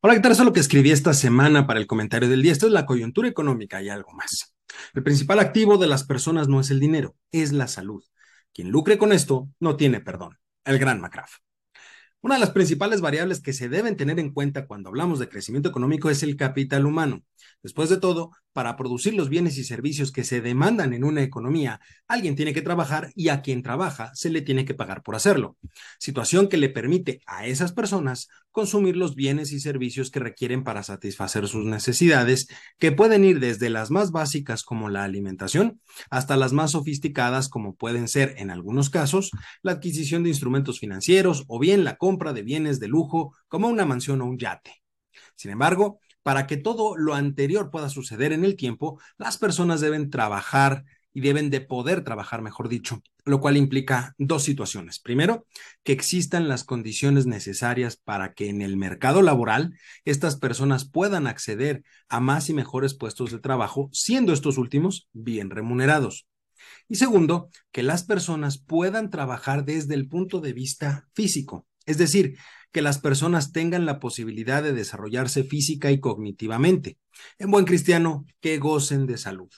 Hola, ¿qué tal? Eso es lo que escribí esta semana para el comentario del día. Esto es la coyuntura económica y algo más. El principal activo de las personas no es el dinero, es la salud. Quien lucre con esto no tiene perdón. El gran McCraft. Una de las principales variables que se deben tener en cuenta cuando hablamos de crecimiento económico es el capital humano. Después de todo, para producir los bienes y servicios que se demandan en una economía, alguien tiene que trabajar y a quien trabaja se le tiene que pagar por hacerlo. Situación que le permite a esas personas consumir los bienes y servicios que requieren para satisfacer sus necesidades, que pueden ir desde las más básicas como la alimentación hasta las más sofisticadas como pueden ser, en algunos casos, la adquisición de instrumentos financieros o bien la compra de bienes de lujo como una mansión o un yate. Sin embargo, para que todo lo anterior pueda suceder en el tiempo, las personas deben trabajar y deben de poder trabajar, mejor dicho, lo cual implica dos situaciones. Primero, que existan las condiciones necesarias para que en el mercado laboral estas personas puedan acceder a más y mejores puestos de trabajo, siendo estos últimos bien remunerados. Y segundo, que las personas puedan trabajar desde el punto de vista físico, es decir, que las personas tengan la posibilidad de desarrollarse física y cognitivamente. En buen cristiano, que gocen de salud.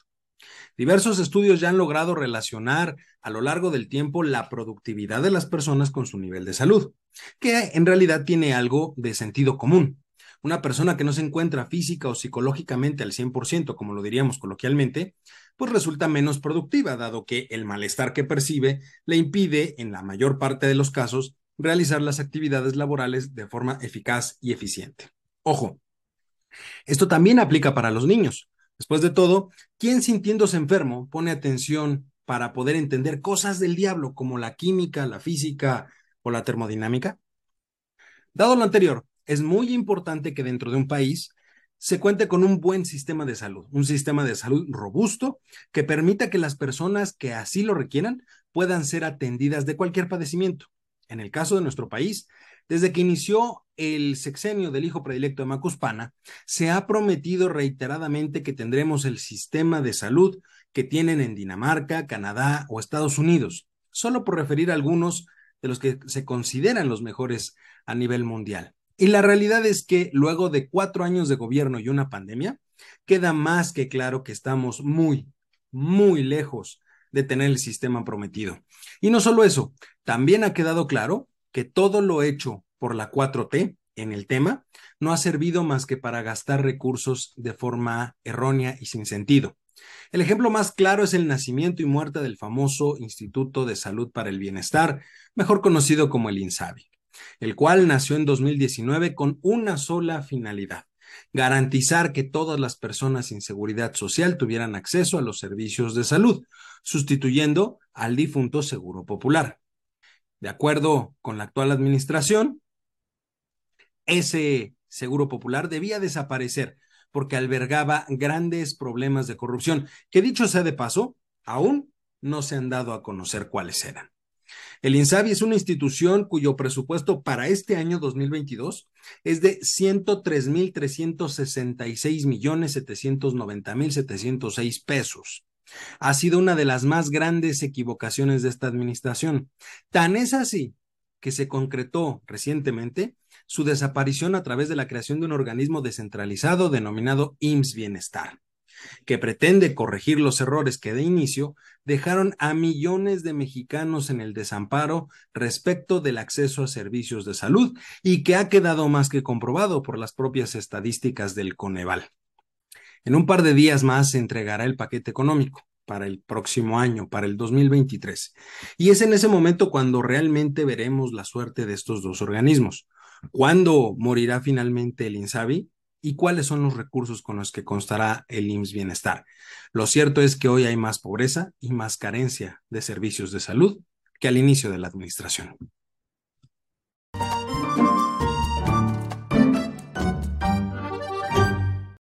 Diversos estudios ya han logrado relacionar a lo largo del tiempo la productividad de las personas con su nivel de salud, que en realidad tiene algo de sentido común. Una persona que no se encuentra física o psicológicamente al 100%, como lo diríamos coloquialmente, pues resulta menos productiva, dado que el malestar que percibe le impide, en la mayor parte de los casos, realizar las actividades laborales de forma eficaz y eficiente. Ojo, esto también aplica para los niños. Después de todo, ¿quién sintiéndose enfermo pone atención para poder entender cosas del diablo como la química, la física o la termodinámica? Dado lo anterior, es muy importante que dentro de un país se cuente con un buen sistema de salud, un sistema de salud robusto que permita que las personas que así lo requieran puedan ser atendidas de cualquier padecimiento. En el caso de nuestro país, desde que inició el sexenio del hijo predilecto de Macuspana, se ha prometido reiteradamente que tendremos el sistema de salud que tienen en Dinamarca, Canadá o Estados Unidos, solo por referir a algunos de los que se consideran los mejores a nivel mundial. Y la realidad es que luego de cuatro años de gobierno y una pandemia, queda más que claro que estamos muy, muy lejos de tener el sistema prometido. Y no solo eso, también ha quedado claro que todo lo hecho por la 4T en el tema no ha servido más que para gastar recursos de forma errónea y sin sentido. El ejemplo más claro es el nacimiento y muerte del famoso Instituto de Salud para el Bienestar, mejor conocido como el INSABI, el cual nació en 2019 con una sola finalidad, garantizar que todas las personas sin seguridad social tuvieran acceso a los servicios de salud, sustituyendo al difunto Seguro Popular. De acuerdo con la actual administración, ese Seguro Popular debía desaparecer porque albergaba grandes problemas de corrupción, que dicho sea de paso, aún no se han dado a conocer cuáles eran. El INSABI es una institución cuyo presupuesto para este año 2022 es de 103.366 millones 790 mil 706 pesos. Ha sido una de las más grandes equivocaciones de esta administración. Tan es así que se concretó recientemente su desaparición a través de la creación de un organismo descentralizado denominado IMSS Bienestar que pretende corregir los errores que de inicio dejaron a millones de mexicanos en el desamparo respecto del acceso a servicios de salud y que ha quedado más que comprobado por las propias estadísticas del Coneval. En un par de días más se entregará el paquete económico para el próximo año, para el 2023. Y es en ese momento cuando realmente veremos la suerte de estos dos organismos. ¿Cuándo morirá finalmente el INSABI? Y cuáles son los recursos con los que constará el IMSS Bienestar. Lo cierto es que hoy hay más pobreza y más carencia de servicios de salud que al inicio de la administración.